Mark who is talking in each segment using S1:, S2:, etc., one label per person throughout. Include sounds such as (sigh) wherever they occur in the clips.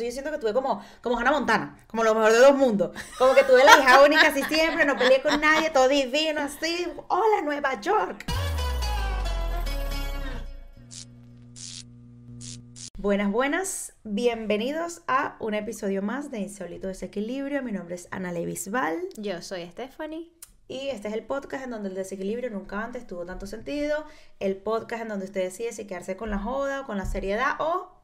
S1: Entonces yo siento que tuve como, como Hannah Montana, como lo mejor de dos mundos. Como que tuve la hija (laughs) única así siempre, no peleé con nadie, todo divino, así. Hola, Nueva York. Buenas, buenas, bienvenidos a un episodio más de Insólito Desequilibrio. Mi nombre es Ana Levisval.
S2: Yo soy Stephanie.
S1: Y este es el podcast en donde el desequilibrio nunca antes tuvo tanto sentido. El podcast en donde usted decide si quedarse con la joda o con la seriedad o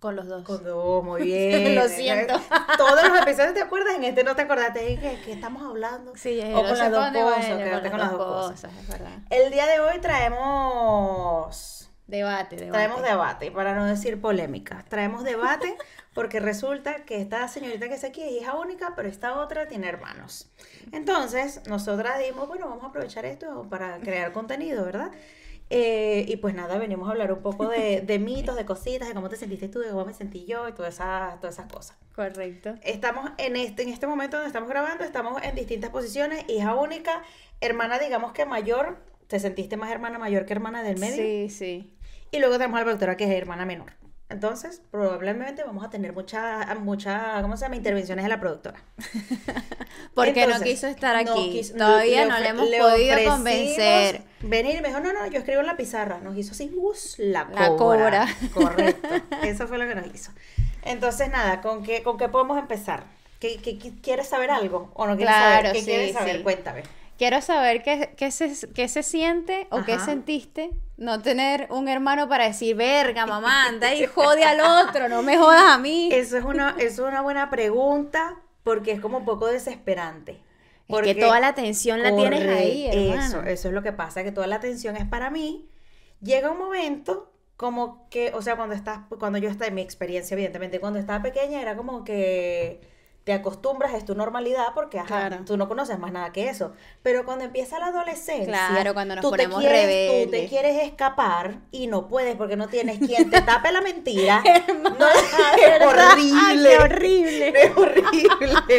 S2: con los dos.
S1: Con dos, (laughs) muy bien.
S2: Lo siento. (laughs)
S1: Todos los episodios te acuerdas, en este no te acordaste de qué, estamos hablando.
S2: Sí,
S1: o con las dos cosas, con las dos cosas. Es verdad. El día de hoy traemos
S2: Debate, debate.
S1: Traemos debate, para no decir polémica. Traemos debate (laughs) porque resulta que esta señorita que está aquí es hija única, pero esta otra tiene hermanos. Entonces, nosotras dijimos, bueno, vamos a aprovechar esto para crear contenido, ¿verdad? Eh, y pues nada, venimos a hablar un poco de, de, mitos, de cositas, de cómo te sentiste tú, de cómo me sentí yo y todas esas, todas esas cosas.
S2: Correcto.
S1: Estamos en este, en este momento donde estamos grabando, estamos en distintas posiciones, hija única, hermana digamos que mayor, ¿te sentiste más hermana mayor que hermana del medio?
S2: Sí, sí.
S1: Y luego tenemos a la productora que es hermana menor. Entonces, probablemente vamos a tener muchas, mucha, ¿cómo se llama? Intervenciones de la productora. (laughs)
S2: Porque no quiso estar aquí. Todavía no le hemos podido convencer.
S1: Venir y me dijo, no, no, yo escribo en la pizarra. Nos hizo así, bus, la cobra. (laughs) Correcto. Eso fue lo que nos hizo. Entonces, nada, ¿con qué, con qué podemos empezar? ¿Qué, quieres saber algo? ¿O no quieres saber? ¿Qué quieres saber? Cuéntame.
S2: Quiero saber qué, qué, se, qué se siente o qué sentiste no tener un hermano para decir, verga, mamá, anda y (laughs) jode al otro, no me jodas a mí.
S1: Eso es una, es una buena pregunta porque es como un poco desesperante.
S2: Porque toda la atención la tienes ahí, hermano.
S1: Eso, eso es lo que pasa, que toda la atención es para mí. Llega un momento como que, o sea, cuando estás, cuando yo estaba en mi experiencia, evidentemente, cuando estaba pequeña era como que te acostumbras, es tu normalidad porque ajá, tú no conoces más nada que eso. Pero cuando empieza la adolescencia,
S2: claro, cuando nos
S1: tú
S2: ponemos
S1: te quieres,
S2: rebeldes.
S1: Tú te quieres escapar y no puedes porque no tienes quien te tape la mentira. (laughs)
S2: no, es (laughs) horrible.
S1: Ay, horrible. (laughs) Es horrible.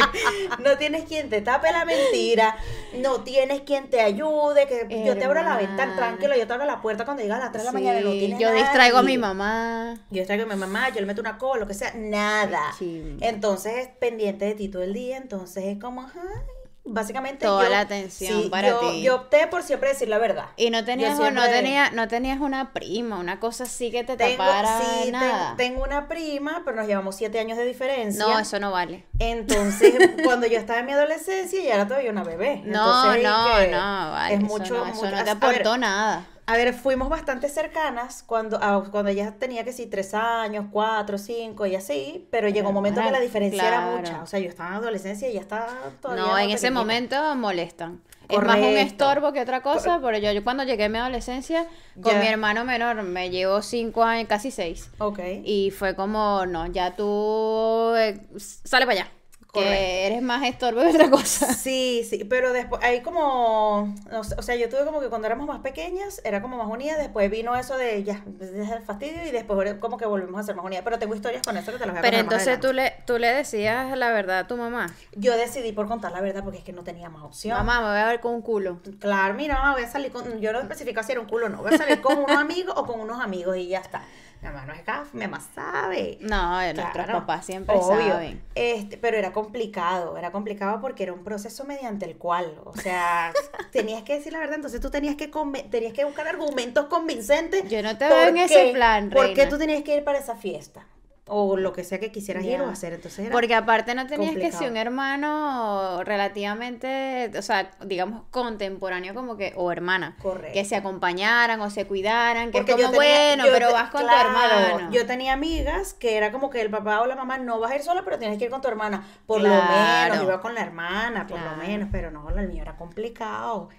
S1: no tienes quien te tape la mentira, no tienes quien te ayude, que yo te abro la ventana, tranquilo, yo te abro la puerta cuando llega a las 3 de la mañana no tienes
S2: Yo distraigo a mi mamá.
S1: Yo distraigo a mi mamá, yo le meto una cola, lo que sea, nada. Entonces, pendiente de ti todo el día, entonces es como, ay, básicamente
S2: toda la atención para ti.
S1: Yo opté por siempre decir la verdad.
S2: Y no tenías no tenía, no tenías una prima, una cosa así que te tapara sí, nada.
S1: tengo una prima, pero nos llevamos siete años de diferencia.
S2: No, eso no vale.
S1: Entonces, (laughs) cuando yo estaba en mi adolescencia, ya era todavía una bebé.
S2: No, no, no, vale.
S1: Es mucho,
S2: eso no, te aportó nada.
S1: A ver, fuimos bastante cercanas cuando, cuando ella tenía que sí, tres años, cuatro, cinco y así, pero llegó un momento que la diferencia era mucha. O sea, yo estaba en adolescencia y ya estaba todavía.
S2: No, en ese momento molestan. Es más un estorbo que otra cosa, pero yo, yo cuando llegué a mi adolescencia, con mi hermano menor, me llevó cinco años, casi seis.
S1: Ok.
S2: Y fue como, no, ya tú eh, sale para allá. Que eres más estorbo de otra cosa.
S1: Sí, sí, pero después, ahí como, o sea, yo tuve como que cuando éramos más pequeñas, era como más unida, después vino eso de ya, el fastidio y después como que volvimos a ser más unidas, pero tengo historias con eso que te las voy a
S2: Pero entonces tú le, tú le decías la verdad a tu mamá.
S1: Yo decidí por contar la verdad porque es que no tenía más opción.
S2: Mamá, me voy a ver con un culo.
S1: Claro, mira, mamá, voy a salir con, yo no especificaba si era un culo o no, voy a salir con unos amigos o con unos amigos y ya está. Mi mamá no es gaf, mi mamá sabe.
S2: No, nuestros papás siempre saben.
S1: Este, pero era complicado, era complicado porque era un proceso mediante el cual, o sea, (laughs) tenías que decir la verdad, entonces tú tenías que tenías que buscar argumentos convincentes.
S2: Yo no te veo en ese plan,
S1: ¿Por qué tú tenías que ir para esa fiesta? O lo que sea que quisieras ir o hacer. Entonces
S2: Porque aparte no tenías que ser un hermano relativamente, o sea, digamos, contemporáneo como que, o hermana.
S1: Correcto.
S2: Que se acompañaran o se cuidaran, que es como, bueno, pero vas con tu hermano.
S1: Yo tenía amigas que era como que el papá o la mamá no vas a ir sola, pero tienes que ir con tu hermana. Por lo menos, iba con la hermana, por lo menos, pero no, el mío era complicado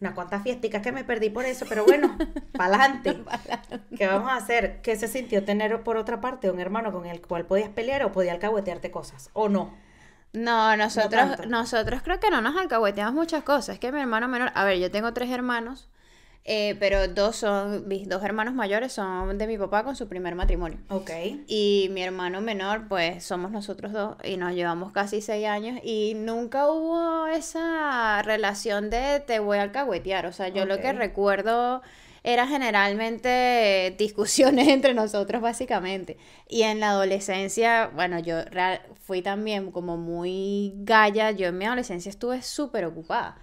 S1: unas cuantas fiesticas que me perdí por eso, pero bueno, (laughs) para adelante. (laughs) ¿Qué vamos a hacer? ¿Qué se sintió tener por otra parte un hermano con el cual podías pelear o podía alcahuetearte cosas? ¿O no?
S2: No, nosotros, nosotros creo que no nos alcahueteamos muchas cosas. Es que mi hermano menor, a ver, yo tengo tres hermanos eh, pero dos son, mis dos hermanos mayores son de mi papá con su primer matrimonio.
S1: Ok.
S2: Y mi hermano menor, pues somos nosotros dos y nos llevamos casi seis años y nunca hubo esa relación de te voy a alcahuetear. O sea, yo lo que recuerdo era generalmente discusiones (laughs) entre nosotros básicamente. Y en la adolescencia, bueno, yo fui también como muy galla, yo en mi adolescencia estuve súper ocupada.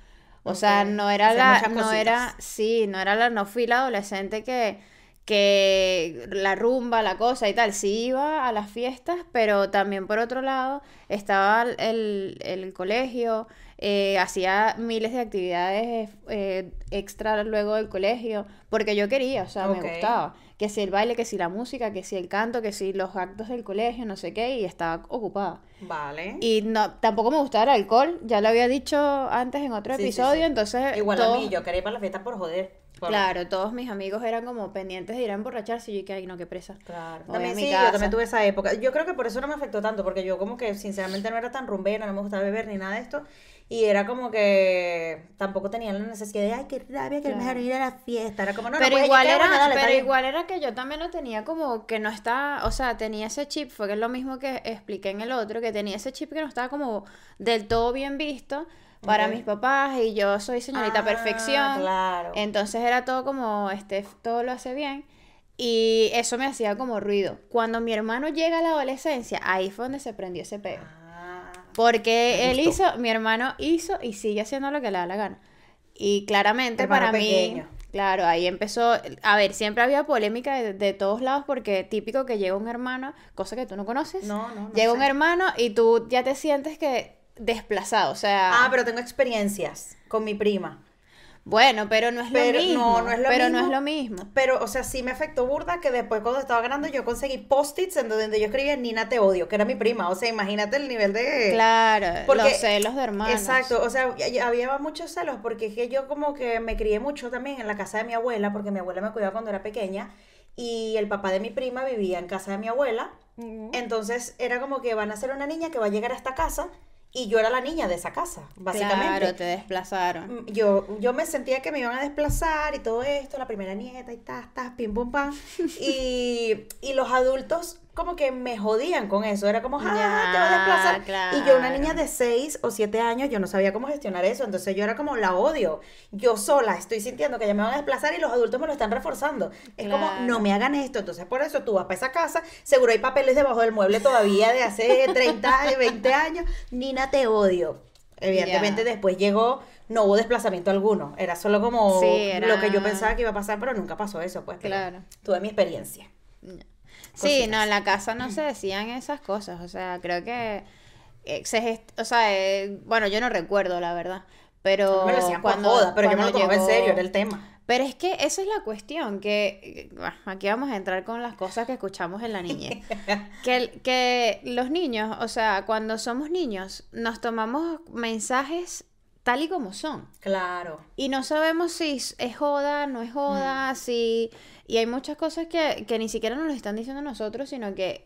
S2: O sea, no era la, no era, sí, no era la, no fui la adolescente que, que la rumba, la cosa y tal, sí iba a las fiestas, pero también por otro lado estaba el, el colegio, eh, hacía miles de actividades eh, extra luego del colegio, porque yo quería, o sea, me gustaba. Que si el baile, que si la música, que si el canto, que si los actos del colegio, no sé qué, y estaba ocupada.
S1: Vale.
S2: Y no, tampoco me gustaba el alcohol, ya lo había dicho antes en otro episodio, entonces...
S1: Igual a mí, yo quería ir para la fiesta por joder.
S2: Claro, todos mis amigos eran como pendientes de ir a emborracharse y yo que, ay, no, qué presa.
S1: Claro. También sí, yo también tuve esa época. Yo creo que por eso no me afectó tanto, porque yo como que sinceramente no era tan rumbera, no me gustaba beber ni nada de esto. Y era como que tampoco tenía la necesidad de, ay, qué rabia que me ir a la fiesta. Era como, no,
S2: pero
S1: no,
S2: igual era, Pero igual era que yo también lo tenía como que no estaba, o sea, tenía ese chip, fue que es lo mismo que expliqué en el otro, que tenía ese chip que no estaba como del todo bien visto para mis papás y yo soy señorita ah, perfección. Claro. Entonces era todo como, este, todo lo hace bien. Y eso me hacía como ruido. Cuando mi hermano llega a la adolescencia, ahí fue donde se prendió ese pego. Ah, Porque él hizo, mi hermano hizo y sigue haciendo lo que le da la gana. Y claramente para mí, claro, ahí empezó, a ver, siempre había polémica de, todos lados porque típico que llega un hermano, cosa que tú no conoces.
S1: No, no, no
S2: Llega un hermano y tú ya te sientes que desplazado, o sea...
S1: Ah, pero tengo experiencias con mi prima.
S2: Bueno, pero no es lo mismo. No, no es lo pero mismo, no es lo mismo.
S1: Pero, o sea, sí me afectó burda que después cuando estaba ganando yo conseguí post-its en donde yo escribía Nina te odio, que era mi prima. O sea, imagínate el nivel de...
S2: Claro, los celos de hermanos.
S1: Exacto, o sea, había muchos celos porque es que yo como que me crié mucho también en la casa de mi abuela, porque mi abuela me cuidaba cuando era pequeña y el papá de mi prima vivía en casa de mi abuela. Entonces era como que van a ser una niña que va a llegar a esta casa y yo era la niña de esa casa, básicamente.
S2: Claro, te desplazaron.
S1: Mm, yo, yo me sentía que me iban a desplazar y todo esto, la primera nieta y ta, ta, pim, pum, pam. (laughs) y, y los adultos como que me jodían con eso. Era como, ah, te vas a desplazar. Y yo, una niña de 6 o 7 años, yo no sabía cómo gestionar eso. Entonces yo era como, la odio. Yo sola estoy sintiendo que ya me van a desplazar y los adultos me lo están reforzando. Es como, no me hagan esto. Entonces por eso tú vas para esa casa, seguro hay papeles debajo del mueble todavía de hace (laughs) 30, 20 años. Nina, te odio. Evidentemente después llegó, no hubo desplazamiento alguno. Era solo como lo que yo pensaba que iba a pasar, pero nunca pasó eso, pues. Claro. Tuve mi experiencia.
S2: Sí, no, en la casa no se decían esas cosas, o sea, creo que eh, se o sea, eh, bueno, yo no recuerdo la verdad, pero
S1: me lo cuando pero yo me lo tomaba en serio, era el tema.
S2: Pero es que esa es la cuestión, que eh, aquí vamos a entrar con las cosas que escuchamos en la niñez. (laughs) que, que los niños, o sea, cuando somos niños, nos tomamos mensajes tal y como son.
S1: Claro.
S2: Y no sabemos si es joda, no es joda, mm. si y hay muchas cosas que, que ni siquiera nos lo están diciendo nosotros, sino que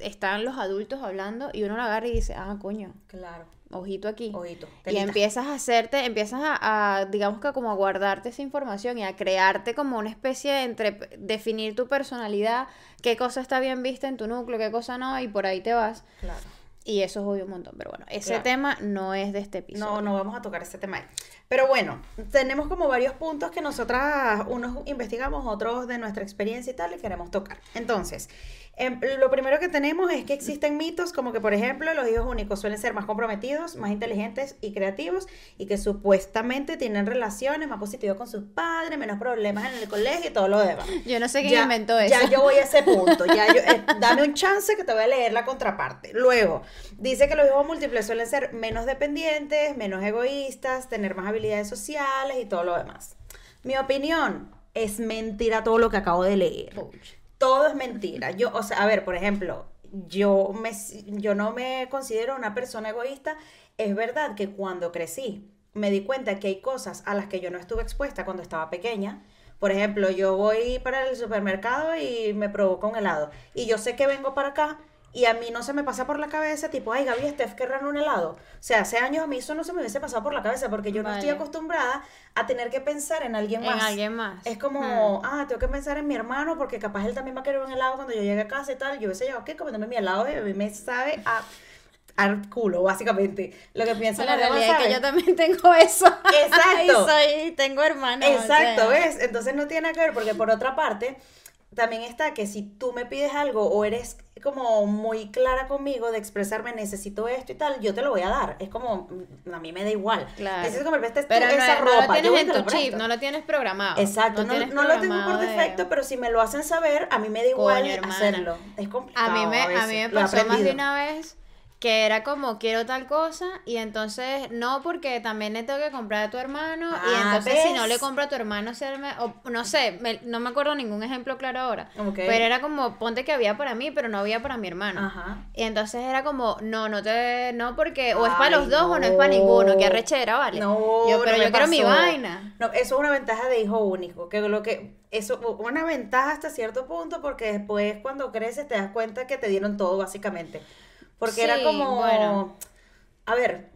S2: están los adultos hablando y uno lo agarra y dice, ah, coño.
S1: Claro.
S2: Ojito aquí.
S1: Ojito.
S2: Y empiezas a hacerte, empiezas a, digamos que como a guardarte esa información y a crearte como una especie de entre definir tu personalidad, qué cosa está bien vista en tu núcleo, qué cosa no, y por ahí te vas.
S1: Claro.
S2: Y eso es obvio un montón. Pero bueno, ese tema no es de este episodio.
S1: No, no vamos a tocar ese tema ahí. Pero bueno, tenemos como varios puntos que nosotras, unos investigamos, otros de nuestra experiencia y tal, y queremos tocar. Entonces, Em, lo primero que tenemos es que existen mitos como que, por ejemplo, los hijos únicos suelen ser más comprometidos, más inteligentes y creativos y que supuestamente tienen relaciones más positivas con sus padres, menos problemas en el colegio y todo lo demás.
S2: Yo no sé quién inventó eso.
S1: Ya yo voy a ese (laughs) punto. Ya eh, dame un chance que te voy a leer la contraparte. Luego, dice que los hijos múltiples suelen ser menos dependientes, menos egoístas, tener más habilidades sociales y todo lo demás. Mi opinión es mentira todo lo que acabo de leer todo es mentira. Yo, o sea, a ver, por ejemplo, yo, me, yo no me considero una persona egoísta. Es verdad que cuando crecí me di cuenta que hay cosas a las que yo no estuve expuesta cuando estaba pequeña. Por ejemplo, yo voy para el supermercado y me provoca un helado. Y yo sé que vengo para acá y a mí no se me pasa por la cabeza, tipo, ay, Gaby, Steph, querrán un helado. O sea, hace años a mí eso no se me hubiese pasado por la cabeza porque yo no estoy acostumbrada a tener que pensar en alguien más.
S2: En alguien más.
S1: Es como, hmm. ah, tengo que pensar en mi hermano porque capaz él también va a querer un helado cuando yo llegue a casa y tal. Yo hubiese llevado aquí comiéndome mi helado y a mí me sabe a al culo, básicamente. Lo que piensa
S2: la realidad es que yo también (laughs) tengo eso.
S1: Exacto. (laughs)
S2: y soy, tengo hermanos.
S1: Exacto, ¿ves? Entonces no tiene nada que ver, porque por otra parte, también está que si tú me pides algo o eres como muy clara conmigo de expresarme necesito esto y tal, yo te lo voy a dar. Es como, mm, a mí me da igual.
S2: Claro.
S1: Es como el veste
S2: pero
S1: no, esa ropa.
S2: No lo tienes en tu chip, no lo tienes programado.
S1: Exacto, no, no, lo tengo por defecto, pero si me lo hacen saber, a mí me da igual hacerlo. Es complicado.
S2: A mí me, a, mí me pasó más de una vez que era como quiero tal cosa y entonces no porque también le tengo que comprar a tu hermano y ah, entonces si no le compro a tu hermano o, no sé no me acuerdo ningún ejemplo claro ahora pero era como ponte que había para mí pero no había para mi hermano. Y entonces era como no no te no porque o es para los dos o no es para ninguno que arrechera vale.
S1: No
S2: yo pero yo quiero mi vaina.
S1: No eso es una ventaja de hijo único que lo que eso una ventaja hasta cierto punto porque después cuando creces te das cuenta que te dieron todo básicamente porque era como, bueno. a ver,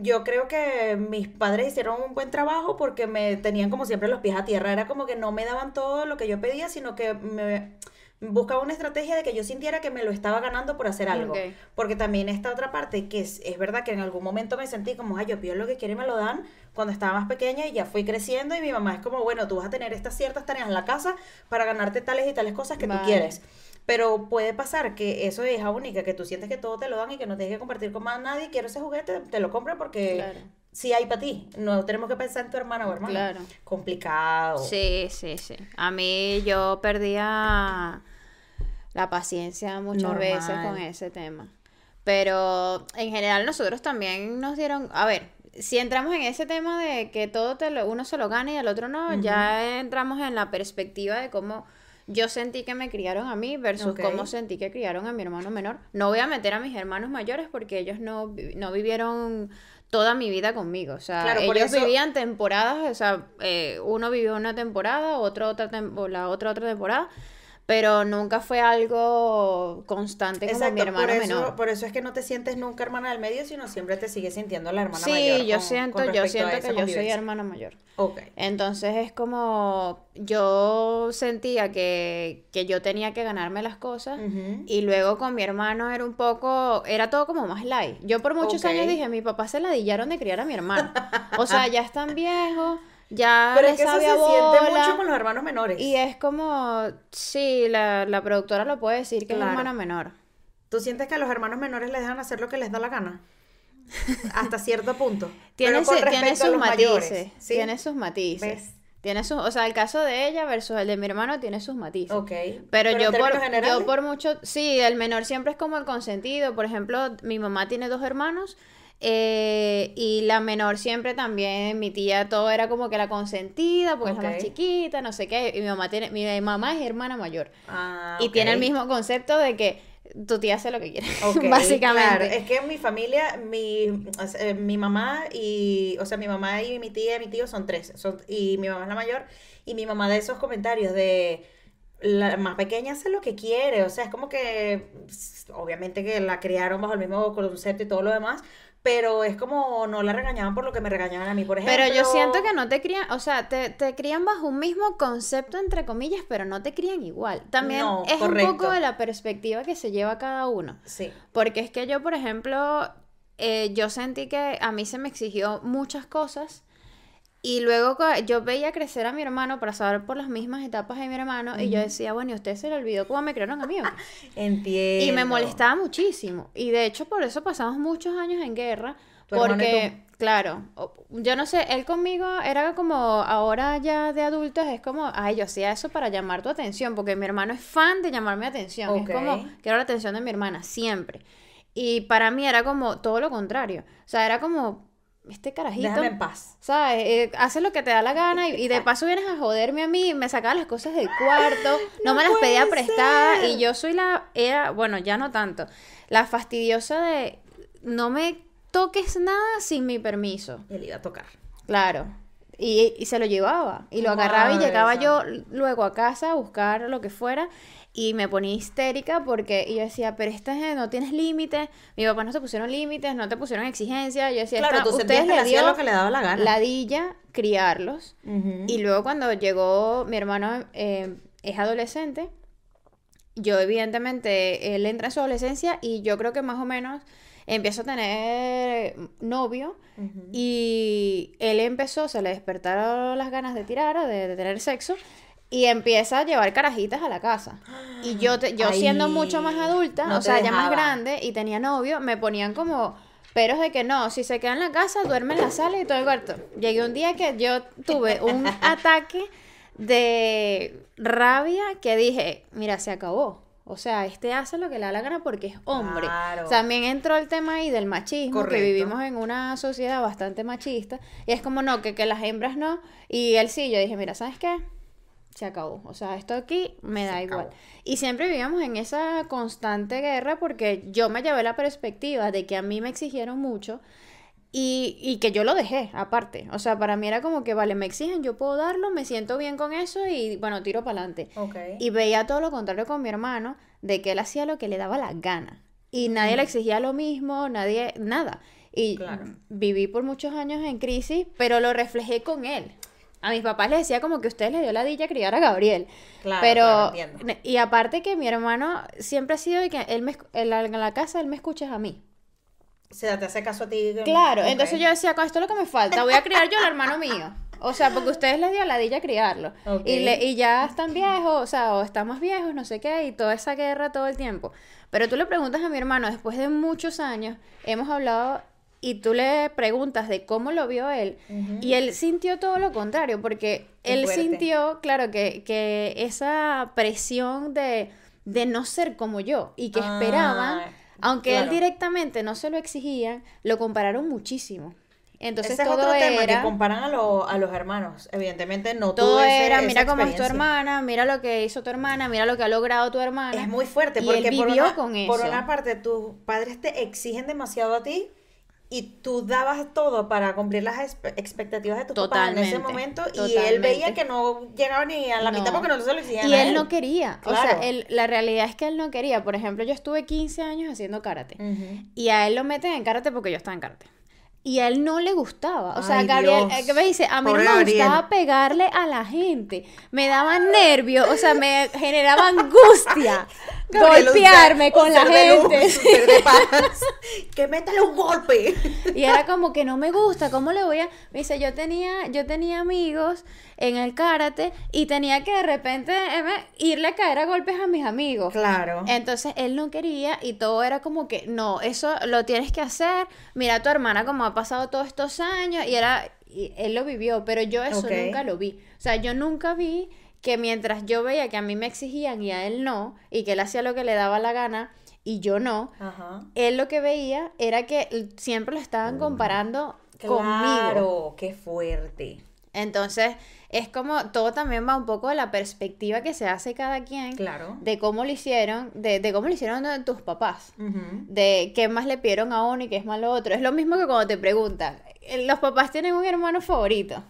S1: yo creo que mis padres hicieron un buen trabajo porque me tenían como siempre los pies a tierra. Era como que no me daban todo lo que yo pedía, sino que me buscaba una estrategia de que yo sintiera que me lo estaba ganando por hacer algo. Porque también esta otra parte, que es, es, verdad que en algún momento me sentí como, ay, yo pido lo que quiero y me lo dan cuando estaba más pequeña y ya fui creciendo y mi mamá es como, bueno, tú vas a tener estas ciertas tareas en la casa para ganarte tales y tales cosas que tú quieres. Pero puede pasar que eso es hija única, que tú sientes que todo te lo dan y que no tienes que compartir con más nadie, quiero ese juguete, te lo compran porque sí hay para ti. No tenemos que pensar en tu hermana o hermano. Claro. Complicado.
S2: Sí, sí, sí. A mí yo perdía la paciencia muchas veces con ese tema. Pero en general nosotros también nos dieron, a ver, si entramos en ese tema de que todo te lo, uno se lo gana y el otro no, ya entramos en la perspectiva de cómo yo sentí que me criaron a mí versus cómo sentí que criaron a mi hermano menor. No voy a meter a mis hermanos mayores porque ellos no, no vivieron toda mi vida conmigo. O sea, ellos vivían temporadas, o sea, eh, uno vivió una temporada, otro otra la otra otra temporada pero nunca fue algo constante como mi hermano
S1: por eso,
S2: menor.
S1: Por eso es que no te sientes nunca hermana del medio, sino siempre te sigues sintiendo la hermana mayor.
S2: Sí, yo siento, yo siento que yo soy hermana mayor.
S1: Okay.
S2: Entonces es como yo sentía que, que yo tenía que ganarme las cosas y luego con mi hermano era un poco, era todo como más light. Yo por muchos años dije, mi papá se ladillaron de criar a mi hermano. o sea, (laughs) ya están viejos ya
S1: Pero es que eso se siente mucho con los hermanos menores.
S2: Y es como, sí, la, la productora lo puede decir que es hermana menor.
S1: ¿Tú sientes que a los hermanos menores les dejan hacer lo que les da la gana? Hasta cierto punto.
S2: tiene, tiene sus matices. Tiene sus matices. Tiene sus, o sea, el caso de ella versus el de mi hermano tiene sus matices.
S1: Ok.
S2: Pero, yo, por, yo por mucho, sí, el menor siempre es como el consentido. Por ejemplo, mi mamá tiene dos hermanos eh, y la menor siempre también, mi tía todo era como que la consentida, porque es la más chiquita, no sé qué. Y mi mamá tiene, mi mamá es hermana mayor.
S1: Ah,
S2: y tiene el mismo concepto de que tu tía hace lo que quiere, (laughs) básicamente.
S1: Es que en mi familia, mi, eh, mi mamá y, o sea, mi mamá y mi tía y mi tío son tres, son, y mi mamá es la mayor, y mi mamá de esos comentarios de la más pequeña hace lo que quiere, o sea, es como que, obviamente que la criaron bajo el mismo concepto y todo lo demás, pero es como no la regañaban por lo que me regañaban a mí, por ejemplo.
S2: Pero yo siento que no te crían, o sea, te, te crían bajo un mismo concepto, entre comillas, pero no te crían igual. También es un poco de la perspectiva que se lleva cada uno.
S1: Sí.
S2: Porque es que yo, por ejemplo, eh, yo sentí que a mí se me exigió muchas cosas y luego yo veía crecer a mi hermano para saber por las mismas etapas de mi hermano y yo decía, bueno, ¿y usted se le olvidó cómo me crearon a mí? (laughs)
S1: Entiendo.
S2: Y me molestaba muchísimo. Y de hecho por eso pasamos muchos años en guerra. Porque, claro, yo no sé, él conmigo era como, ahora ya de adultos, es como, ay, yo hacía eso para llamar tu atención, porque mi hermano es fan de llamarme atención. Es como, quiero la atención de mi hermana, siempre. Y para mí era como todo lo contrario. O sea, era como, este carajito.
S1: Déjame en paz.
S2: ¿Sabes? Eh, hace lo que te da la gana y, de paso vienes a joderme a mí, me sacaba las cosas del cuarto, (gasps) no, me las pedía prestadas y yo soy la, era, bueno, ya no tanto, la fastidiosa de no me toques nada sin mi permiso.
S1: Él iba a tocar.
S2: Claro. Y, y se lo llevaba. Y lo agarraba y llegaba yo luego a casa a buscar lo que fuera y me ponía histérica porque yo decía, pero esta no tienes límites, mi papá no te pusieron límites, no te pusieron exigencias, yo decía,
S1: claro, tú ustedes le dio lo que le daba la gana.
S2: Ladilla criarlos y luego cuando llegó mi hermano eh, es adolescente yo evidentemente, él entra en su adolescencia y yo creo que más o menos empiezo a tener novio y él empezó, se le despertaron las ganas de tirar, de, tener sexo y empieza a llevar carajitas a la casa. Y yo, yo siendo mucho más adulta, o sea, ya más grande y tenía novio, me ponían como pero de que no, si se queda en la casa, duerme en la sala y todo el cuarto. Llegué un día que yo tuve un (laughs) ataque de rabia que dije, mira, se acabó. O sea, este hace lo que le da la gana porque es hombre. También entró el tema ahí del machismo, que vivimos en una sociedad bastante machista. Y es como, no, que, que las hembras no. Y él sí, yo dije, mira, ¿sabes qué? Se acabó. O sea, esto aquí me da igual. Y siempre vivíamos en esa constante guerra porque yo me llevé la perspectiva de que a mí me exigieron mucho y, y, que yo lo dejé, aparte. O sea, para mí era como que, vale, me exigen, yo puedo darlo, me siento bien con eso y, bueno, tiro para adelante. Y veía todo lo contrario con mi hermano, de que él hacía lo que le daba la gana. Y nadie le exigía lo mismo, nadie, nada. Y viví por muchos años en crisis, pero lo reflejé con él. A mis papás les decía como que ustedes le dio la dilla criar a Gabriel. Claro, pero, y aparte que mi hermano siempre ha sido de que él me, en la casa él me escucha a mí
S1: se te hace caso a ti.
S2: Claro, entonces yo decía, con esto es lo que me falta, voy a criar yo al hermano mío. O sea, porque ustedes les dio la dilla criarlo. Y, le, y ya están viejos, o sea, o estamos viejos, no sé qué, y toda esa guerra todo el tiempo. Pero tú le preguntas a mi hermano, después de muchos años, hemos hablado y tú le preguntas de cómo lo vio él, y él sintió todo lo contrario, porque él sintió, claro, que, que esa presión de, de no ser como yo y que ah. esperaba aunque él directamente no se lo exigía, lo compararon muchísimo. Entonces
S1: ese
S2: todo
S1: es otro tema que comparan a, a, los hermanos. Evidentemente no
S2: todo era, mira cómo es tu hermana, mira lo que hizo tu hermana, mira lo que ha logrado tu hermana.
S1: Es muy fuerte porque por, una, por una parte tus padres te exigen demasiado a ti y tú dabas todo para cumplir las expectativas de tu papá en ese momento y él veía que no llegaba ni a la mitad porque no se lo exigían
S2: y él, no quería o sea él, la realidad es que él no quería. Por ejemplo yo estuve 15 años haciendo karate y a él lo meten en karate porque yo estaba en karate y a él no le gustaba. O sea, Gabriel, eh, ¿qué me dice? A mí no me gustaba pegarle a la gente. Me daba nervios, o sea, me generaba angustia (laughs) golpearme con la gente. (laughs)
S1: que métale un golpe.
S2: Y era como que no me gusta, ¿cómo le voy a...? Me dice, yo tenía, yo tenía amigos en el karate y tenía que de repente eh, irle a caer a golpes a mis amigos.
S1: Claro.
S2: Entonces él no quería y todo era como que, no, eso lo tienes que hacer. Mira a tu hermana como ha pasado todos estos años y era... Y él lo vivió, pero yo eso nunca lo vi. O sea, yo nunca vi que mientras yo veía que a mí me exigían y a él no, y que él hacía lo que le daba la gana y yo no, él lo que veía era que siempre lo estaban comparando conmigo. Claro,
S1: qué fuerte.
S2: Entonces, es como todo también va un poco de la perspectiva que se hace cada quien
S1: claro.
S2: de cómo lo hicieron, de, de cómo lo hicieron tus papás, de qué más le pidieron a uno y qué es más lo otro. Es lo mismo que cuando te preguntan, eh, los papás tienen un hermano favorito.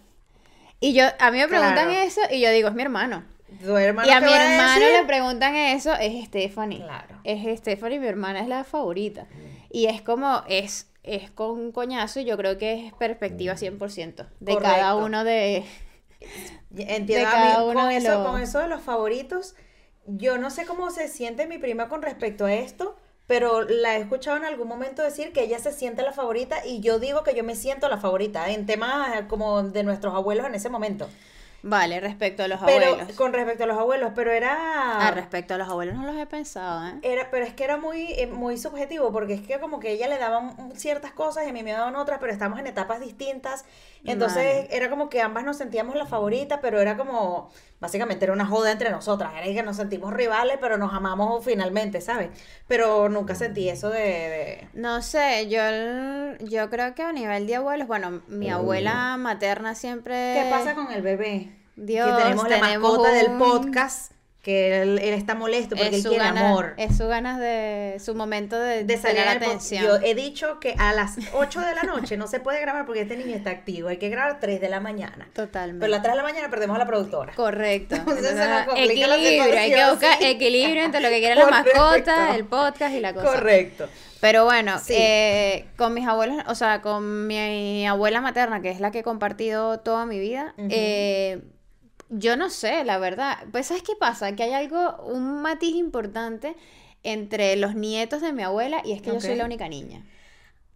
S2: Y yo, a mí me preguntan eso y yo digo, es mi hermano.
S1: ¿Tu hermano
S2: y a mi hermano le preguntan eso, es Stephanie. Claro. Es Stephanie, mi hermana es la favorita. Y es como, es, es con un coñazo y yo creo que es perspectiva 100% de cada uno de...
S1: Entiendo, de cada uno con, eso, con eso de los favoritos, yo no sé cómo se siente mi prima con respecto a esto, pero la he escuchado en algún momento decir que ella se siente la favorita y yo digo que yo me siento la favorita en temas como de nuestros abuelos en ese momento.
S2: Vale, respecto a los
S1: pero,
S2: abuelos.
S1: Con respecto a los abuelos, pero era...
S2: Ah, respecto a los abuelos no los he pensado, ¿eh?
S1: Era, pero es que era muy, eh, muy subjetivo, porque es que como que ella le daban ciertas cosas y a mí me daban otras, pero estamos en etapas distintas. Entonces era como que ambas nos sentíamos la favorita, pero era como, básicamente era una joda entre nosotras. Era que nos sentimos rivales, pero nos amamos finalmente, ¿sabes? Pero nunca sentí eso de...
S2: No sé, yo, yo creo que a nivel de abuelos, bueno, mi abuela materna siempre...
S1: ¿Qué pasa con el bebé? Dios, que tenemos, la mascota del podcast que él, está molesto porque él quiere amor.
S2: Es su ganas de, su momento de, de salir atención.
S1: Yo he dicho que a las 8 de la noche no se puede grabar porque este niño está activo. Hay que grabar 3 de la mañana.
S2: Totalmente.
S1: Pero a las 3 de la mañana perdemos a la productora.
S2: Correcto. equilibrio, hay que buscar equilibrio entre lo que quiere la mascota, el podcast y la cosa.
S1: Correcto.
S2: Pero bueno, eh, con mis abuelos, o sea, con mi abuela materna, que es la que he compartido toda mi vida, eh, Yo no sé, la verdad. Pues, ¿sabes qué pasa? Que hay algo, un matiz importante entre los nietos de mi abuela y es que yo soy la única niña.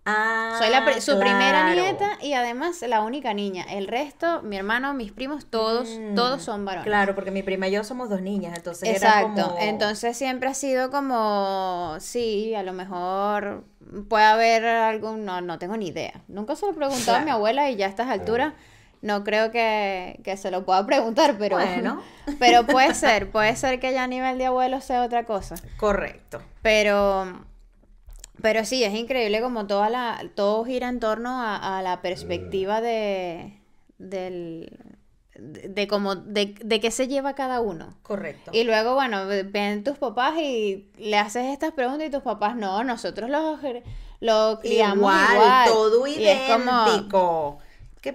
S2: Ah, soy la su primera nieta y además la única niña. El resto, mi hermano, mis primos, todos, mm, todos son varones.
S1: Claro, porque mi prima y yo somos dos niñas, entonces
S2: Exacto. Era como... Entonces siempre ha sido como, sí, a lo mejor puede haber algún, no, no tengo ni idea. Nunca se lo he preguntado a mi abuela y ya a estas alturas no creo que, que se lo pueda preguntar, pero bueno. (laughs) pero puede ser, puede ser que ya a nivel de abuelo sea otra cosa.
S1: Correcto.
S2: Pero pero sí, es increíble como toda la, todo gira en torno a, la perspectiva de, del, de, como de, de qué se lleva cada uno.
S1: Correcto.
S2: Y luego, bueno, ven tus papás y le haces estas preguntas y tus papás, no, nosotros los lo criamos igual,
S1: todo idéntico.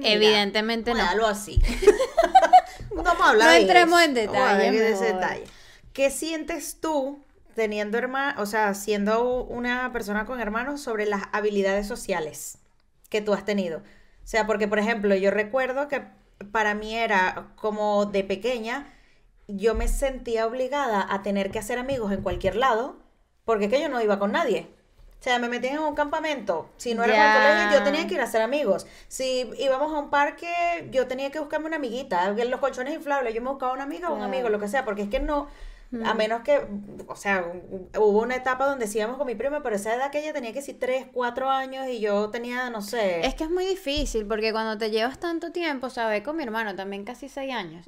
S2: Evidentemente no.
S1: Algo así. (laughs) (laughs) Vamos a hablar
S2: no entremos en detalle.
S1: detalle. ¿Qué sientes tú teniendo hermanos, o sea, siendo una persona con hermanos sobre las habilidades sociales que tú has tenido. O sea, porque por ejemplo, yo recuerdo que para mí era como de pequeña, yo me sentía obligada a tener que hacer amigos en cualquier lado, porque es que yo no iba con nadie. O sea, me metían en un campamento. Si no era el colegio, yo tenía que ir a hacer amigos. Si íbamos a un parque, yo tenía que buscarme una amiguita. En los colchones inflables, yo me buscaba una amiga o un amigo, lo que sea, porque es que no, a menos que, o sea, hubo una etapa donde íbamos con mi prima, pero esa edad que ella tenía que ser 3, 4 años y yo tenía, no sé.
S2: Es que es muy difícil porque cuando te llevas tanto tiempo, ¿sabes? Con mi hermano también casi 6 años.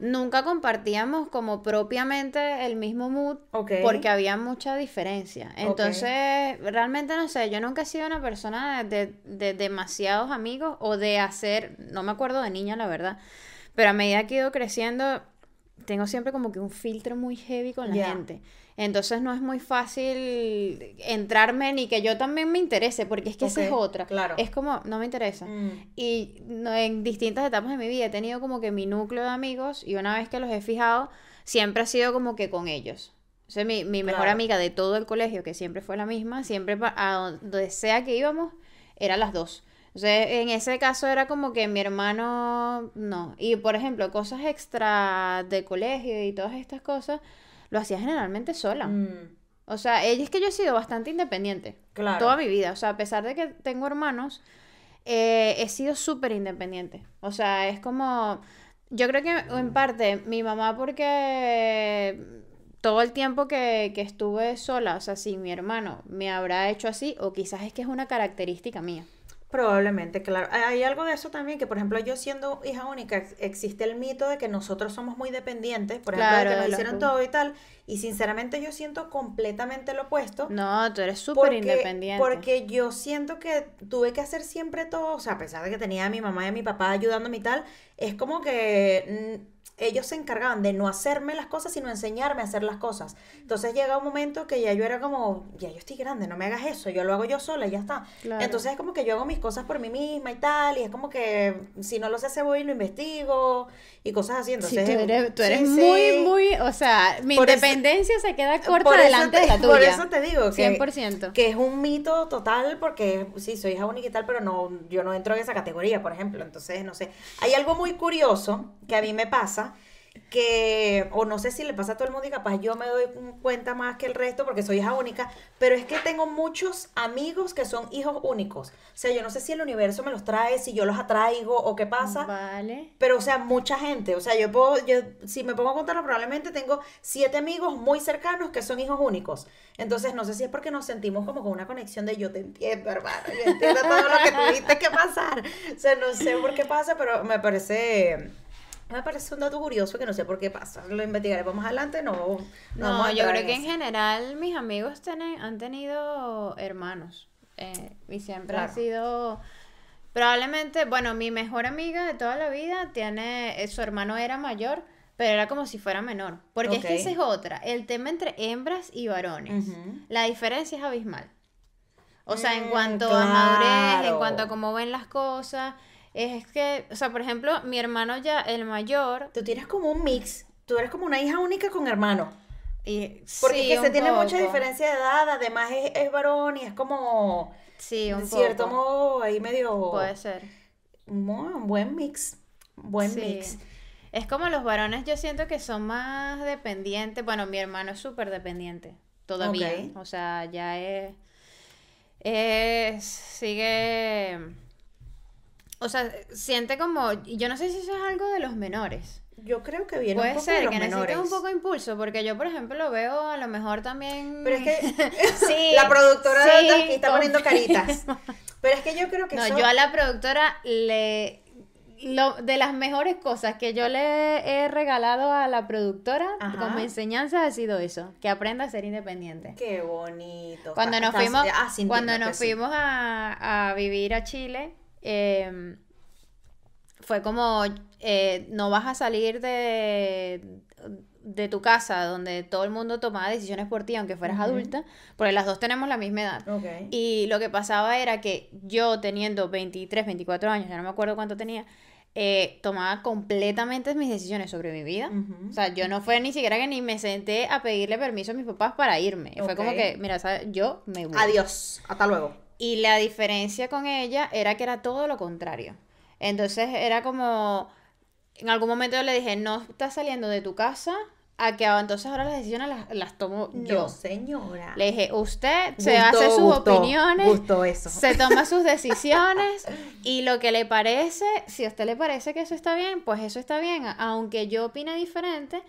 S2: Nunca compartíamos como propiamente el mismo mood porque había mucha diferencia. Entonces, realmente no sé, yo nunca he sido una persona de, de demasiados amigos o de hacer, no me acuerdo de niña, la verdad. Pero a medida que he ido creciendo, tengo siempre como que un filtro muy heavy con la gente. Entonces no es muy fácil entrarme ni que yo también me interese, porque es que esa es otra. Claro. Es como, no me interesa. Mm. Y en distintas etapas de mi vida he tenido como que mi núcleo de amigos y una vez que los he fijado, siempre ha sido como que con ellos. O sea, mi, mi mejor amiga de todo el colegio, que siempre fue la misma, siempre a donde sea que íbamos, eran las dos. O sea, en ese caso era como que mi hermano no. Y por ejemplo, cosas extra de colegio y todas estas cosas, lo hacía generalmente sola. Mm. O sea, ella es que yo he sido bastante independiente. Claro. Toda mi vida. O sea, a pesar de que tengo hermanos, eh, he sido súper independiente. O sea, es como. Yo creo que en parte mi mamá, porque todo el tiempo que, que estuve sola, o sea, sin mi hermano, me habrá hecho así, o quizás es que es una característica mía.
S1: Probablemente, claro. Hay algo de eso también, que por ejemplo yo siendo hija única, existe el mito de que nosotros somos muy dependientes, por ejemplo, de que nos hicieron todo y tal, y sinceramente yo siento completamente lo opuesto.
S2: No, tú eres súper independiente.
S1: Porque yo siento que tuve que hacer siempre todo, o sea, a pesar de que tenía a mi mamá y a mi papá ayudándome y tal, es como que ellos se encargaban de no hacerme las cosas, sino enseñarme a hacer las cosas. Entonces llega un momento que ya yo era como, ya yo estoy grande, no me hagas eso, yo lo hago yo sola y ya está. Entonces es como que yo hago mis cosas por mí misma y tal, y es como que si no lo sé, se voy y lo investigo y cosas así. Entonces,
S2: tú eres, muy, muy, o sea, mi independencia se queda corta delante de la (laughs) tuya.
S1: Por eso te digo
S2: que, 100%.
S1: que es un mito total porque sí, soy hija única y tal, pero no, yo no entro en esa categoría, por ejemplo. Entonces, no sé. Hay algo muy curioso que a mí me pasa que, o no sé si le pasa a todo el mundo y capaz yo me doy cuenta más que el resto porque soy hija única, pero es que tengo muchos amigos que son hijos únicos. O sea, yo no sé si el universo me los trae, si yo los atraigo o qué pasa.
S2: Vale.
S1: Pero, o sea, mucha gente. O sea, yo puedo, yo, si me pongo a contarlo, probablemente tengo siete amigos muy cercanos que son hijos únicos. Entonces, no sé si es porque nos sentimos como con una conexión de yo te entiendo, hermano, yo entiendo todo lo que tuviste que pasar. O sea, no sé por qué pasa, pero me parece me parece un dato curioso que no sé por qué pasa. Lo investigaremos más adelante. No,
S2: no, yo creo que en general mis amigos tienen, han tenido hermanos. Eh, y siempre ha sido. Probablemente, bueno, mi mejor amiga de toda la vida tiene. Eh, su hermano era mayor, pero era como si fuera menor. Porque es que esa es otra. El tema entre hembras y varones. La diferencia es abismal. O sea, en mm, cuanto a madurez, en cuanto a cómo ven las cosas es que, o sea, por ejemplo, mi hermano ya, el mayor.
S1: Tú tienes como un mix. Tú eres como una hija única con hermano. Y, Porque se tiene mucha diferencia de edad, además es, varón y es como.
S2: Sí, un
S1: de cierto modo ahí medio.
S2: Puede ser.
S1: Un buen mix. Buen mix.
S2: Es como los varones, yo siento que son más dependientes. Bueno, mi hermano es súper dependiente todavía. O sea, ya es, es. Sigue. O sea, siente como. Yo no sé si eso es algo de los menores.
S1: Yo creo que viene
S2: Puede
S1: un poco
S2: ser
S1: de los
S2: que necesite un poco de impulso, porque yo, por ejemplo, lo veo a lo mejor también.
S1: Pero es que (laughs) (laughs)
S2: sí,
S1: la productora
S2: sí,
S1: de aquí está poniendo caritas. (laughs) Pero es que yo creo que
S2: No,
S1: eso-
S2: yo a la productora le. Lo, de las mejores cosas que yo le he regalado a la productora
S1: Ajá.
S2: como enseñanza ha sido eso, que aprenda a ser independiente.
S1: Qué bonito.
S2: Cuando
S1: Está-
S2: nos fuimos,
S1: ah,
S2: cuando nos fuimos a, a vivir a Chile, eh, fue como eh, no vas a salir de, de tu casa donde todo el mundo tomaba decisiones por ti, aunque fueras adulta, porque las dos tenemos la misma edad.
S1: Ok.
S2: Y lo que pasaba era que yo teniendo 23, 24 años, ya no me acuerdo cuánto tenía, eh, tomaba completamente mis decisiones sobre mi vida.
S1: Ujú.
S2: O sea, yo no fue ni siquiera que ni me senté a pedirle permiso a mis papás para irme. Fue como que, mira, ¿sabes? yo me voy.
S1: Adiós. Hasta luego.
S2: Y la diferencia con ella era que era todo lo contrario. Entonces era como, en algún momento yo le dije, no estás saliendo de tu casa a que ah, entonces ahora las decisiones las, las tomo yo.
S1: No, señora.
S2: Le dije, usted se hace sus
S1: gustó,
S2: opiniones,
S1: Gustó eso.
S2: se toma sus (laughs) decisiones y lo que le parece, si a usted le parece que eso está bien, pues eso está bien. Aunque yo opine diferente,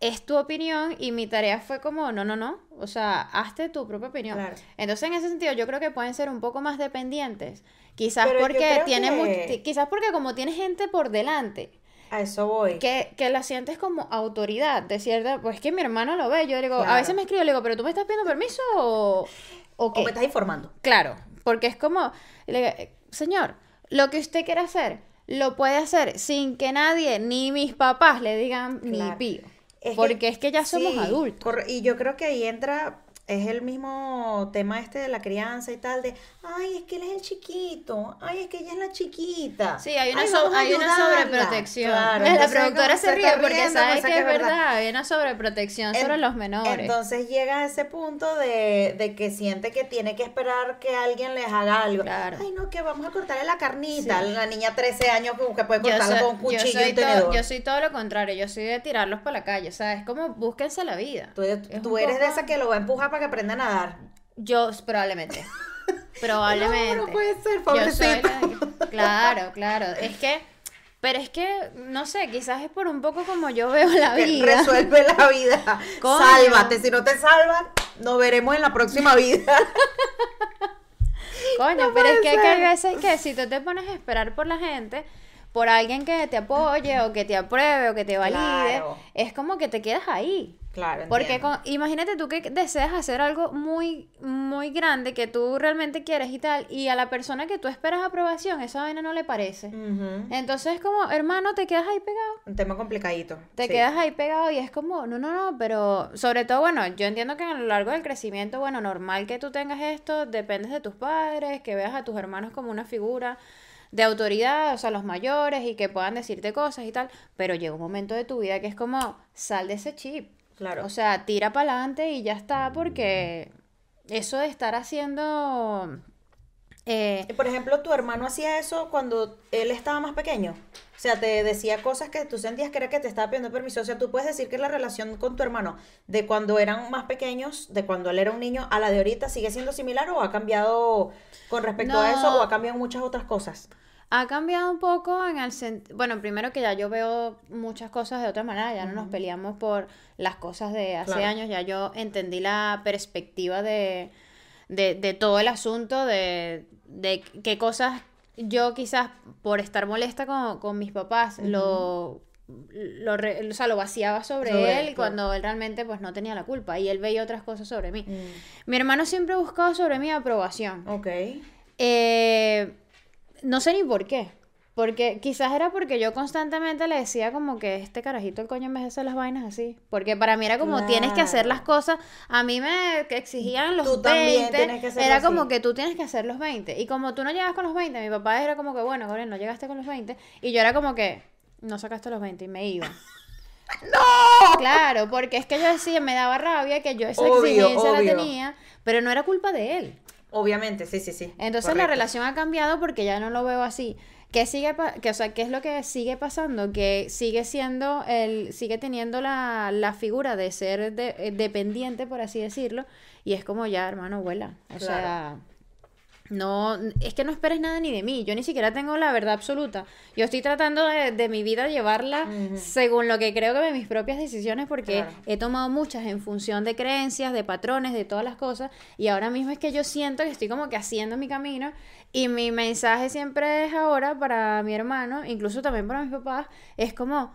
S2: es tu opinión y mi tarea fue como, no, no, no, o sea, hazte tu propia opinión.
S1: Claro.
S2: Entonces, en ese sentido, yo creo que pueden ser un poco más dependientes. Quizás
S1: Pero
S2: porque tiene
S1: que-
S2: quizás porque como tiene gente por delante,
S1: A eso voy.
S2: que, que la sientes como autoridad, de cierta, pues que mi hermano lo ve, yo le digo, a veces me escribo, le digo, pero tú me estás pidiendo permiso o, o qué?
S1: O me estás informando.
S2: Claro, porque es como, le señor, lo que usted quiere hacer, lo puede hacer sin que nadie, ni mis papás le digan ni
S1: Claro.
S2: pío.
S1: Es que-
S2: porque es que ya somos
S1: sí,
S2: adultos.
S1: y yo creo que ahí entra, es el mismo tema este de la crianza y tal, de, ay, es que él es el chiquito, ay, es que ella es la chiquita.
S2: Sí, hay una,
S1: ay,
S2: so- hay una
S1: ayudarla".
S2: sobreprotección.
S1: Claro,
S2: la productora se ríe porque
S1: riendo,
S2: sabe
S1: pues,
S2: que es verdad, hay una sobreprotección sobre
S1: En-
S2: los menores.
S1: Entonces llega a ese punto de, de que siente que tiene que esperar que alguien les haga algo.
S2: Claro.
S1: Ay, no, que vamos a cortarle la carnita. La niña 13 años que puede cortarla con un cuchillo y
S2: soy todo,
S1: tenedor.
S2: yo soy todo lo contrario, yo soy de tirarlos para la calle, o sea, es como búsquense la vida.
S1: Tú, tú eres de esa que lo va a empujar para que aprenda a nadar.
S2: Yo, probablemente. (laughs) Probablemente.
S1: No, no puede ser,
S2: Yo soy
S1: pobrecito.
S2: la- Claro, claro. Es que, pero es que, no sé, quizás es por un poco como yo veo la
S1: Que
S2: vida.
S1: Resuelve la vida. (laughs)
S2: Coño.
S1: Sálvate. Si no te salvan, nos veremos en la próxima vida. (laughs)
S2: Coño,
S1: No
S2: pero es que, que hay
S1: ser.
S2: veces que si tú te pones a esperar por la gente, por alguien que te apoye o que te apruebe o que te valide,
S1: Claro.
S2: es como que te quedas ahí.
S1: Claro,
S2: Porque con- imagínate tú que deseas hacer algo muy, muy grande que tú realmente quieres y tal, y a la persona que tú esperas aprobación, esa vaina no le parece.
S1: Ujú.
S2: Entonces, como, hermano, te quedas ahí pegado.
S1: Un tema complicadito.
S2: Te
S1: sí.
S2: quedas ahí pegado y es como, no, no, no, pero sobre todo, bueno, yo entiendo que a lo largo del crecimiento, bueno, normal que tú tengas esto, dependes de tus padres, que veas a tus hermanos como una figura de autoridad, o sea, los mayores y que puedan decirte cosas y tal, pero llega un momento de tu vida que es como, sal de ese chip.
S1: Claro.
S2: O sea, tira para adelante y ya está, porque eso de estar haciendo... eh,
S1: Por ejemplo, tu hermano hacía eso cuando él estaba más pequeño. O sea, te decía cosas que tú sentías que era que te estaba pidiendo permiso. O sea, tú puedes decir que la relación con tu hermano de cuando eran más pequeños, de cuando él era un niño, a la de ahorita sigue siendo similar o ha cambiado con respecto a eso o ha cambiado muchas otras cosas.
S2: Ha cambiado un poco en el sentido, bueno, primero que ya yo veo muchas cosas de otra manera, ya no nos peleamos por las cosas de hace
S1: Claro.
S2: años, ya yo entendí la perspectiva de, de, de todo el asunto, de, de qué cosas yo quizás por estar molesta con, con mis papás lo, lo, re- o sea, lo vaciaba sobre,
S1: Sobre
S2: él
S1: él,
S2: cuando él realmente pues no tenía la culpa y él veía otras cosas sobre mí.
S1: Mm.
S2: Mi hermano siempre ha buscado sobre mí aprobación.
S1: Ok.
S2: Eh, no sé ni por qué. Porque quizás era porque yo constantemente le decía como que este carajito el coño en vez de hacer las vainas así. Porque para mí era como tienes que hacer las cosas. A mí me que exigían los
S1: Tú también
S2: 20.
S1: tienes que
S2: Era
S1: así.
S2: como que tú tienes que hacer los 20. Y como tú no llegas con los 20, mi papá era como que, bueno, Gabriel, no llegaste con los 20. Y yo era como que, no sacaste los 20 y me iba. (laughs)
S1: ¡No!
S2: Claro, porque es que yo decía, me daba rabia que yo esa
S1: Obvio,
S2: exigencia la tenía, pero no era culpa de él.
S1: Obviamente, sí, sí, sí.
S2: Entonces la relación ha cambiado porque ya no lo veo así. ¿Qué sigue, que, o sea, ¿qué es lo que sigue pasando? Que sigue siendo, el, sigue teniendo la, la figura de ser eh, dependiente, por así decirlo, y es como ya, hermano, vuela. O sea, no, es que no esperes nada ni de mí, yo ni siquiera tengo la verdad absoluta. Yo estoy tratando de, mi vida llevarla según lo que creo que de mis propias decisiones, porque he tomado muchas en función de creencias, de patrones, de todas las cosas, y ahora mismo es que yo siento que estoy como que haciendo mi camino, y mi mensaje siempre es ahora para mi hermano, incluso también para mis papás, es como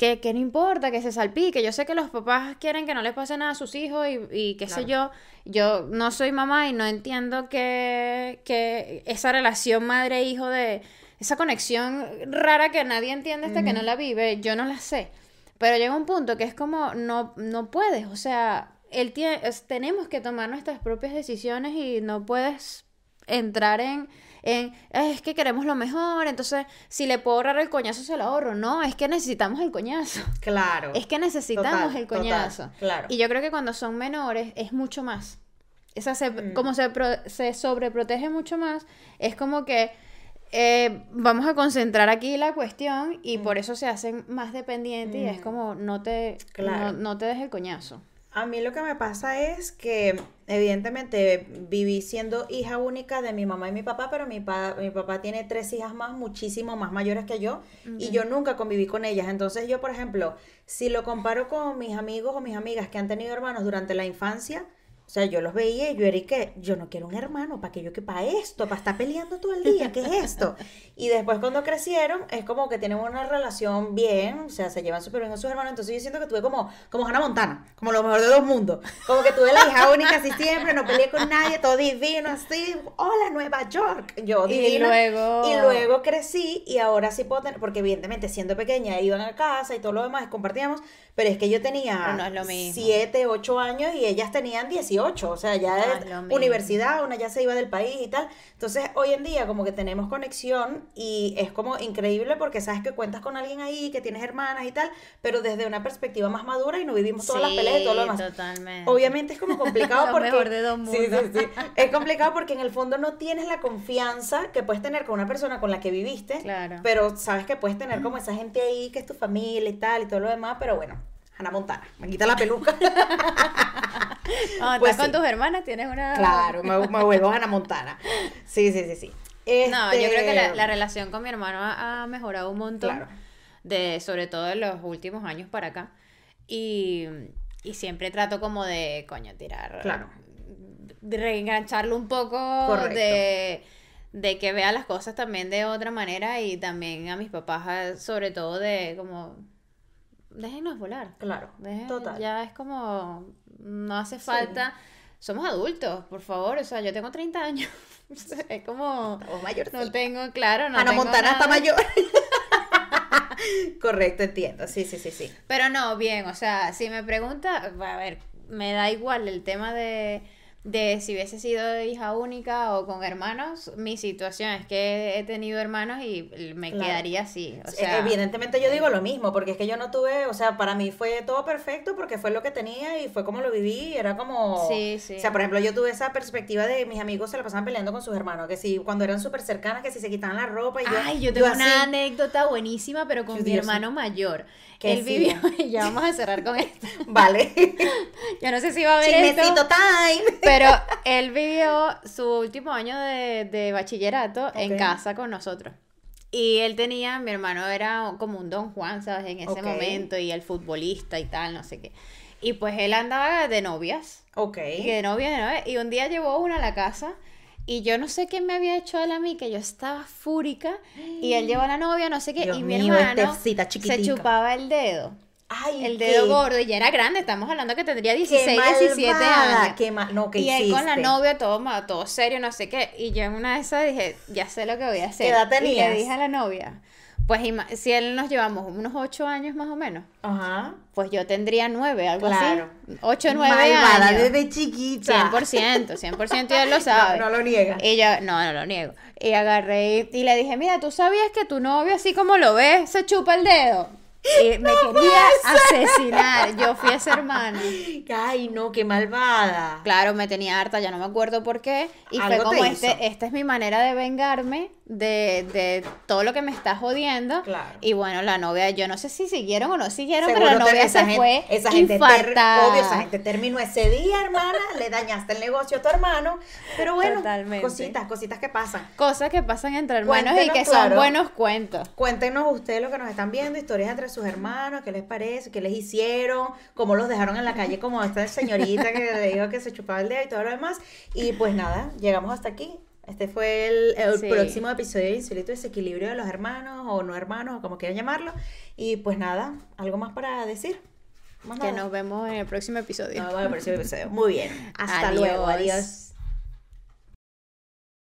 S2: que, no importa, que se salpique. Yo sé que los papás quieren que no les pase nada a sus hijos y, y qué sé yo. Yo no soy mamá y no entiendo que, que esa relación madre-hijo de esa conexión rara que nadie entiende hasta que no la vive, yo no la sé. Pero llega un punto que es como, no, no puedes, o sea, él tiene, tenemos que tomar nuestras propias decisiones y no puedes entrar en en, es que queremos lo mejor, entonces si le puedo ahorrar el coñazo se lo ahorro. No, es que necesitamos el coñazo. (laughs)
S1: Claro.
S2: Es que necesitamos el coñazo.
S1: claro.
S2: Y yo creo que cuando son menores es mucho más. Esa se, mm. Como se, se sobreprotege mucho más, es como que eh, vamos a concentrar aquí la cuestión y por mm. eso se hacen más dependientes y es mm. como no te, no, no te des el coñazo.
S1: A mí lo que me pasa es que evidentemente viví siendo hija única de mi mamá y mi papá, pero mi, mi papá tiene tres hijas más, muchísimo más mayores que yo, y yo nunca conviví con ellas. Entonces yo, por ejemplo, si lo comparo con mis amigos o mis amigas que han tenido hermanos durante la infancia, o sea, yo los veía y yo era que yo no quiero un hermano, ¿para que yo que para esto? ¿Para estar peleando todo el día? ¿Qué es esto? (laughs) Y después cuando crecieron, es como que tienen una relación bien, o sea, se llevan súper bien con sus hermanos. Entonces yo siento que tuve como, como Hannah Montana, como lo mejor de dos mundos. Como que tuve la hija única así siempre, no peleé con nadie, todo divino, así, hola Nueva York, yo divina. Y luego... Y luego crecí y ahora sí puedo tener, porque evidentemente siendo pequeña iban a casa y todo lo demás, compartíamos, pero es que yo tenía 7, 8 años y ellas tenían 18, o sea, ya es universidad, una ya se iba del país y tal. Entonces, hoy en día como que tenemos conexión y es como increíble porque sabes que cuentas con alguien ahí, que tienes hermanas y tal, pero desde una perspectiva más madura y no vivimos todas las peleas y todo lo demás.
S2: Totalmente.
S1: Obviamente es como (laughs) complicado porque...
S2: Mejor de dos mundos. Sí, sí,
S1: sí. Es complicado porque en el fondo no tienes la confianza que puedes tener con una persona con la que viviste,
S2: claro.
S1: pero sabes que puedes tener como esa gente ahí que es tu familia y tal y todo lo demás, pero bueno, Ana Montana, me quita la peluca. (laughs)
S2: pues con tus hermanas tienes una...
S1: Claro, me, vuelvo Ana Montana. (laughs) Sí, sí, sí, sí.
S2: No, yo creo que la, relación con mi hermano ha, mejorado un montón. Claro. De, sobre todo en los últimos años para acá. Y, y siempre trato como de, coño, tirar.
S1: Claro.
S2: De reengancharlo un poco. Correcto. De de que vea las cosas también de otra manera y también a mis papás sobre todo de como déjenos volar.
S1: Claro, total.
S2: Ya es como, no hace falta. Somos adultos, por favor. O sea, yo tengo 30 años. (laughs) es como.
S1: Estamos mayores.
S2: No tengo, claro, no
S1: Ana Montana está mayor. (laughs) Correcto, entiendo. Sí, sí, sí, sí.
S2: Pero no, bien. O sea, si me pregunta, a ver, me da igual el tema de de si hubiese sido hija única o con hermanos, mi situación es que he tenido hermanos y me quedaría así. O sea,
S1: Evidentemente yo digo lo mismo, porque es que yo no tuve, o sea, para mí fue todo perfecto porque fue lo que tenía y fue como lo viví, era como...
S2: Sí, sí.
S1: O sea, por ejemplo, yo tuve esa perspectiva de mis amigos se la pasaban peleando con sus hermanos, que si cuando eran súper cercanas, que si se quitaban la ropa y yo...
S2: Ay, yo tengo una anécdota buenísima, pero con mi hermano mayor. Que él vivió, y (laughs) ya vamos a cerrar con esto.
S1: Vale. (laughs)
S2: yo no sé si va a haber
S1: Chismecito time.
S2: Pero él vivió su último año de, bachillerato en casa con nosotros. Y él tenía, mi hermano era como un Don Juan, ¿sabes? En ese momento, y el futbolista y tal, no sé qué. Y pues él andaba de novias.
S1: Ok.
S2: de novias, de novias. Y un día llevó una a la casa. Y yo no sé qué me había hecho él a mí, que yo estaba fúrica. Y él llevó a la novia, no sé qué. y mi hermano se chupaba el dedo el dedo gordo y ya era grande, estamos hablando que tendría 16, 17 años.
S1: Qué no,
S2: y él con la novia todo, todo serio, no sé qué. Y yo en una de esas dije, ya sé lo que voy a hacer.
S1: ¿Qué edad tenías?
S2: Y le dije a la novia, pues si él nos llevamos unos 8 años más o menos,
S1: Ajá.
S2: pues yo tendría 9, algo claro. así. 8 o 9 Malvada
S1: años. desde chiquita.
S2: 100%, 100% y él lo (laughs) sabe.
S1: No, no lo niega.
S2: Y yo, no, no lo niego. Y agarré y, y le dije, mira, ¿tú sabías que tu novio así como lo ves, se chupa el dedo? Y me quería asesinar. Yo fui esa hermana.
S1: Ay, no, qué malvada.
S2: Claro, me tenía harta, ya no me acuerdo por qué. Y fue como este, esta es mi manera de vengarme de, de, todo lo que me está jodiendo. Claro. Y bueno, la novia, yo no sé si siguieron o no siguieron, pero la novia se fue
S1: esa gente obvio, esa gente terminó ese día, hermana, le dañaste el negocio a tu hermano. Pero bueno, cositas, cositas que pasan.
S2: Cosas que pasan entre hermanos y que son buenos cuentos.
S1: Cuéntenos ustedes lo que nos están viendo, historias entre sus hermanos, qué les parece, qué les hicieron, cómo los dejaron en la calle, como esta señorita que le dijo que se chupaba el dedo y todo lo demás. Y pues nada, llegamos hasta aquí. Este fue el, próximo episodio de Insólito Desequilibrio de los hermanos o no hermanos o como quieran llamarlo. Y pues nada, ¿algo más para decir?
S2: que nos vemos en el próximo episodio.
S1: Nos vemos en el próximo episodio. Muy bien. (laughs) Hasta luego. Adiós.